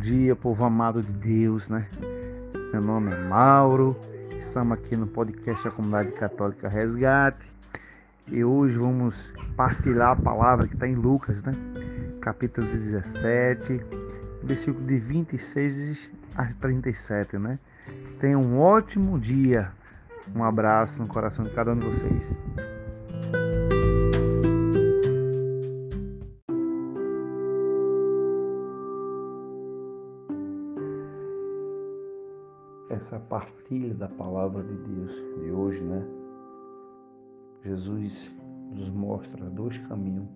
Dia, povo amado de Deus, né? Meu nome é Mauro, estamos aqui no podcast da Comunidade Católica Resgate e hoje vamos partilhar a palavra que está em Lucas, né? Capítulo 17, versículo de 26 a 37, né? Tenha um ótimo dia. Um abraço no coração de cada um de vocês. Essa partilha da palavra de Deus de hoje, né? Jesus nos mostra dois caminhos,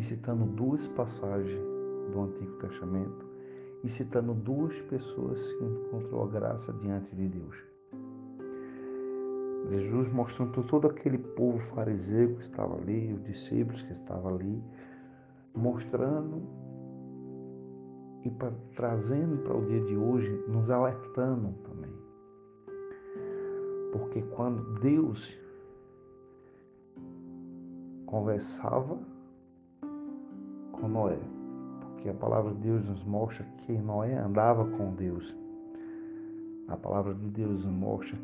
citando duas passagens do Antigo Testamento, e citando duas pessoas que encontrou a graça diante de Deus. Jesus mostrando todo aquele povo fariseu que estava ali, os discípulos que estavam ali, mostrando e pra, trazendo para o dia de hoje, nos alertando também. Porque quando Deus conversava com Noé, porque a palavra de Deus nos mostra que Noé andava com Deus. A palavra de Deus nos mostra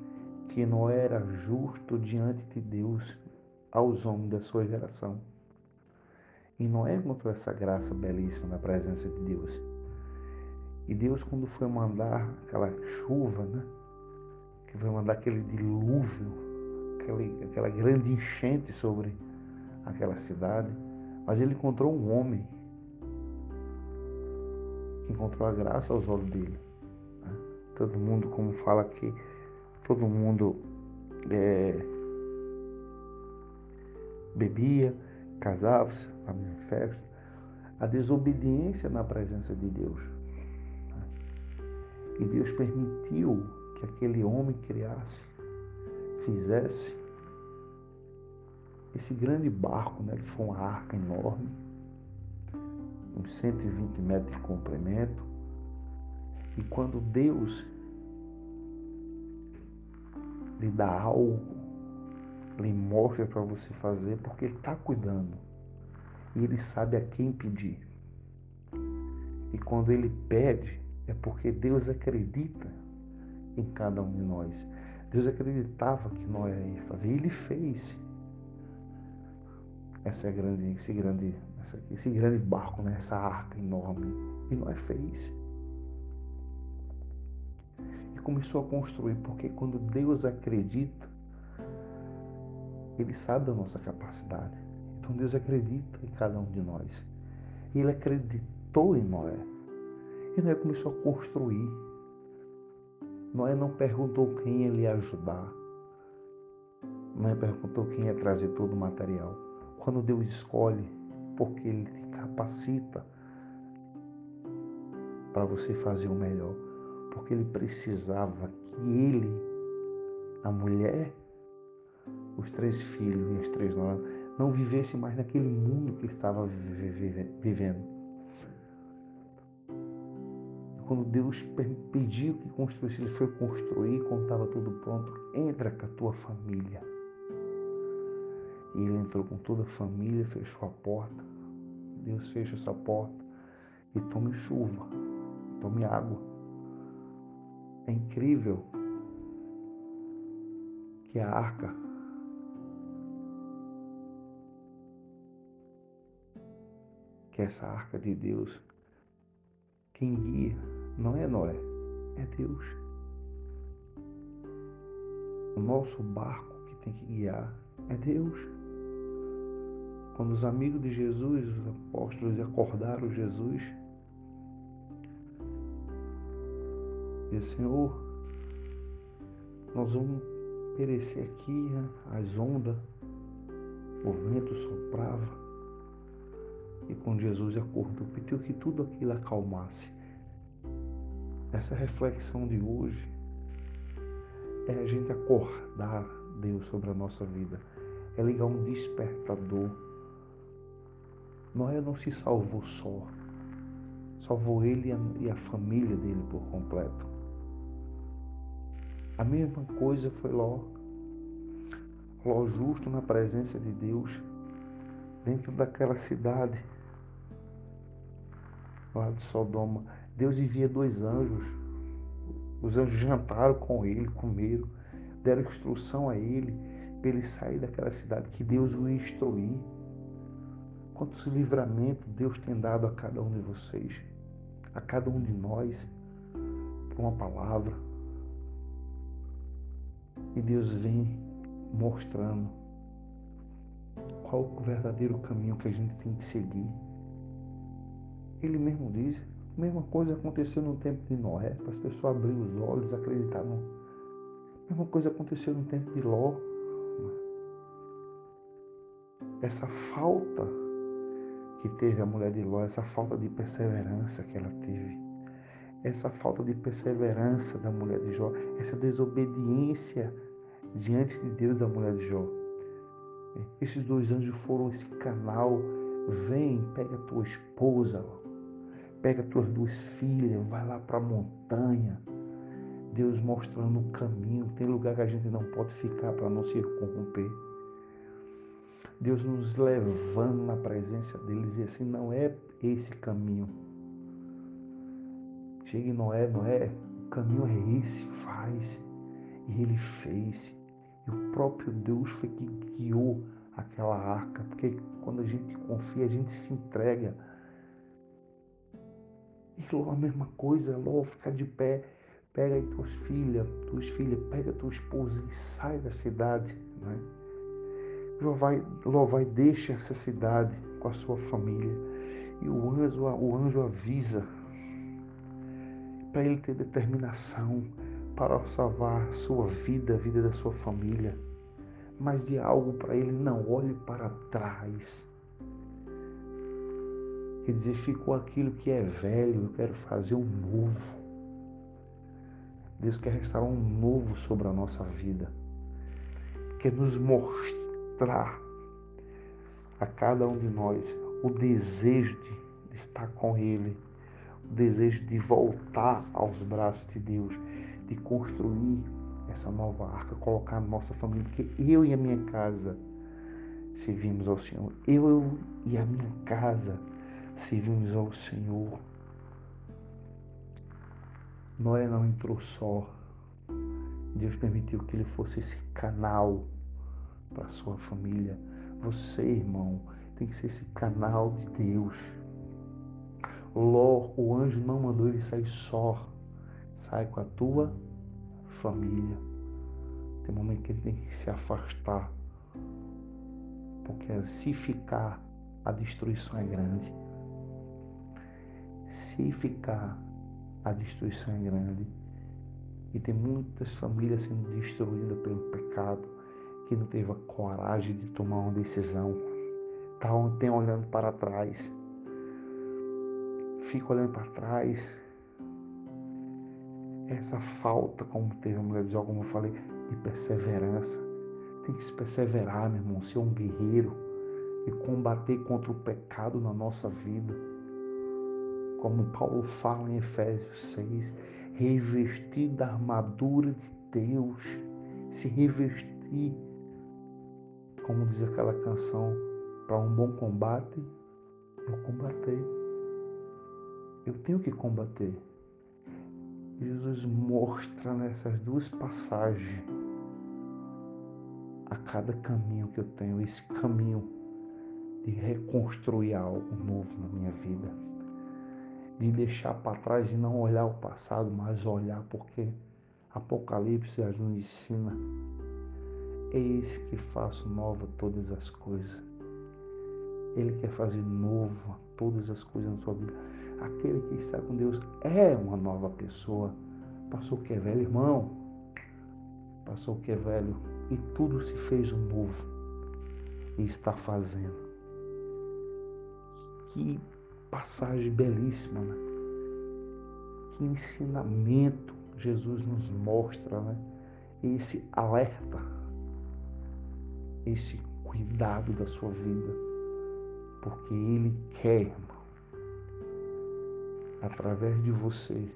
que Noé era justo diante de Deus aos homens da sua geração. E Noé encontrou essa graça belíssima na presença de Deus. E Deus, quando foi mandar aquela chuva, né? Que foi mandar aquele dilúvio, aquele, aquela grande enchente sobre aquela cidade, mas ele encontrou um homem que encontrou a graça aos olhos dele. Né? Todo mundo, como fala aqui, todo mundo é, bebia, casava-se, fazia festa. A desobediência na presença de Deus. E Deus permitiu que aquele homem criasse, fizesse esse grande barco, né, que foi uma arca enorme, uns 120 metros de comprimento. E quando Deus lhe dá algo, lhe mostra para você fazer, porque Ele está cuidando. E Ele sabe a quem pedir. E quando Ele pede, é porque Deus acredita em cada um de nós. Deus acreditava que Noé ia fazer, e ele fez. Essa é grande, esse grande, esse grande barco, né? essa arca enorme. E Noé fez. E começou a construir, porque quando Deus acredita, Ele sabe da nossa capacidade. Então Deus acredita em cada um de nós. Ele acreditou em Noé. E Noé começou a construir. Noé não perguntou quem ele ia ajudar. Noé perguntou quem ia trazer todo o material. Quando Deus escolhe, porque Ele te capacita para você fazer o melhor. Porque Ele precisava que ele, a mulher, os três filhos e as três noras, não vivessem mais naquele mundo que estava vivendo quando Deus pediu que construísse, ele foi construir, estava tudo pronto, entra com a tua família. E ele entrou com toda a família, fechou a porta. Deus fecha essa porta e tome chuva, tome água. É incrível que a arca que essa arca de Deus quem guia não é Noé, é Deus. O nosso barco que tem que guiar é Deus. Quando os amigos de Jesus, os apóstolos, acordaram Jesus, disse, Senhor, nós vamos perecer aqui, as ondas, o vento soprava. E com Jesus acordou, pediu que tudo aquilo acalmasse. Essa reflexão de hoje é a gente acordar Deus sobre a nossa vida. É ligar um despertador. Noé não se salvou só. Salvou ele e a família dele por completo. A mesma coisa foi Ló. Ló justo na presença de Deus, dentro daquela cidade lá de Sodoma. Deus envia dois anjos. Os anjos jantaram com ele, comeram, deram instrução a ele para ele sair daquela cidade, que Deus o instruir. Quantos livramentos Deus tem dado a cada um de vocês, a cada um de nós, por uma palavra. E Deus vem mostrando qual o verdadeiro caminho que a gente tem que seguir. Ele mesmo diz, a mesma coisa aconteceu no tempo de Noé, para as pessoas abrirem os olhos, acreditaram. A mesma coisa aconteceu no tempo de Ló. Essa falta que teve a mulher de Ló, essa falta de perseverança que ela teve, essa falta de perseverança da mulher de Jó, essa desobediência diante de Deus da mulher de Jó. Esses dois anjos foram esse canal. Vem, pega a tua esposa, pega tuas duas filhas, vai lá para a montanha. Deus mostrando o caminho. Tem lugar que a gente não pode ficar para não se corromper. Deus nos levando na presença deles e assim não é esse caminho. Chega em Noé, Noé, o caminho é esse, faz. E ele fez. E o próprio Deus foi que guiou aquela arca, porque quando a gente confia, a gente se entrega e Ló a mesma coisa, Ló fica de pé, pega aí tuas filhas, tuas filhas, pega tua esposa e sai da cidade. Né? Ló vai, Ló vai, deixa essa cidade com a sua família. E o anjo, o anjo avisa para ele ter determinação para salvar a sua vida, a vida da sua família. Mas de algo para ele, não olhe para trás. Quer dizer, ficou aquilo que é velho, eu quero fazer um novo. Deus quer restaurar um novo sobre a nossa vida. Quer nos mostrar a cada um de nós o desejo de estar com Ele, o desejo de voltar aos braços de Deus, de construir essa nova arca, colocar a nossa família, porque eu e a minha casa servimos ao Senhor. Eu e a minha casa servimos ao Senhor. Noé não entrou só. Deus permitiu que ele fosse esse canal para sua família. Você, irmão, tem que ser esse canal de Deus. Ló, o anjo não mandou ele sair só. Sai com a tua família. Tem um momento que ele tem que se afastar. Porque se ficar, a destruição é grande se ficar, a destruição é grande. E tem muitas famílias sendo destruídas pelo pecado, que não teve a coragem de tomar uma decisão. Tá tem olhando para trás. Fica olhando para trás. Essa falta, como teve a mulher de Jó, como eu falei, de perseverança. Tem que se perseverar, meu irmão, ser um guerreiro e combater contra o pecado na nossa vida como Paulo fala em Efésios 6, revestir da armadura de Deus, se revestir, como diz aquela canção, para um bom combate, eu combater. Eu tenho que combater. Jesus mostra nessas duas passagens a cada caminho que eu tenho, esse caminho de reconstruir algo novo na minha vida de deixar para trás e não olhar o passado, mas olhar porque Apocalipse nos ensina. Eis que faço nova todas as coisas. Ele quer fazer novo todas as coisas na sua vida. Aquele que está com Deus é uma nova pessoa. Passou que é velho, irmão. passou o que é velho e tudo se fez um novo e está fazendo. Que passagem belíssima, né? Que ensinamento Jesus nos mostra, né? Esse alerta, esse cuidado da sua vida, porque Ele quer, irmão, através de você,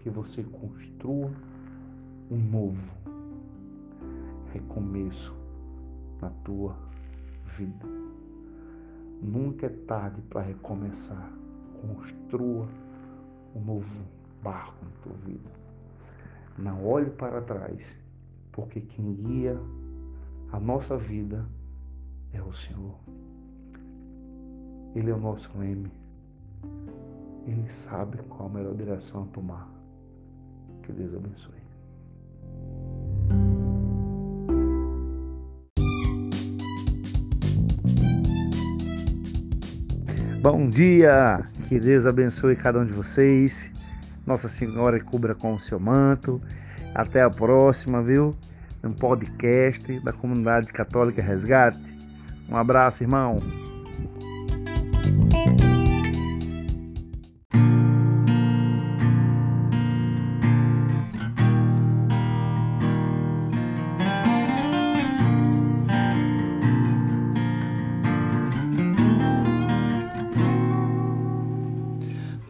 que você construa um novo recomeço na tua vida. Nunca é tarde para recomeçar. Construa um novo barco na tua vida. Não olhe para trás, porque quem guia a nossa vida é o Senhor. Ele é o nosso leme. Ele sabe qual a melhor direção a tomar. Que Deus abençoe. Bom dia, que Deus abençoe cada um de vocês. Nossa Senhora cubra com o seu manto. Até a próxima, viu? Um podcast da comunidade católica Resgate. Um abraço, irmão.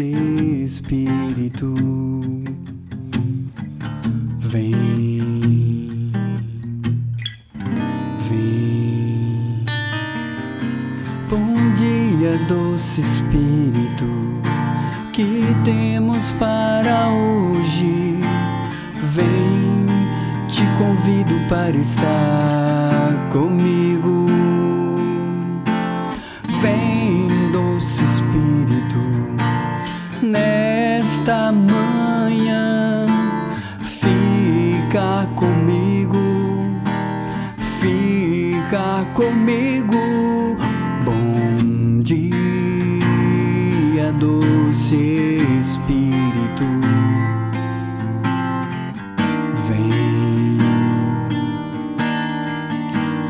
Espírito. Vem, vem. Bom dia, doce Espírito, que temos para hoje. Vem, te convido para estar comigo. Vem,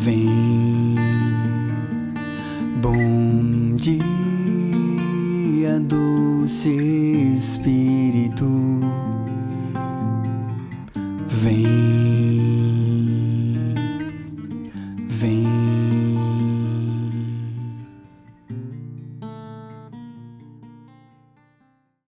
vem.